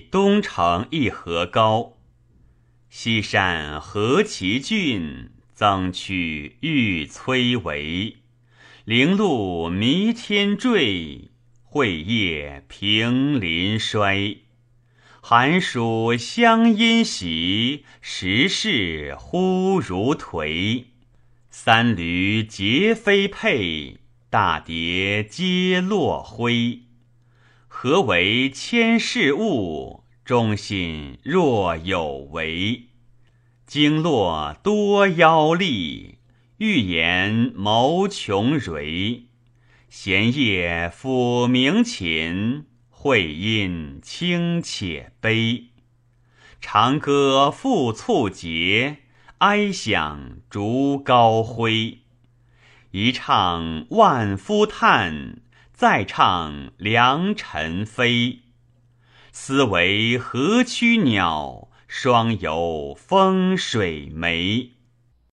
东城一河高。西山何其峻，增去欲摧围。零露弥天坠，会叶平林衰。寒暑相因袭，时势忽如颓。三驴皆非配，大蝶皆落灰。何为千事物？忠信若有为。经络多妖力，欲言谋穷蕊。闲夜抚鸣琴。会音清且悲，长歌复促节，哀响逐高辉。一唱万夫叹，再唱良辰飞。思为何区鸟，双游风水梅。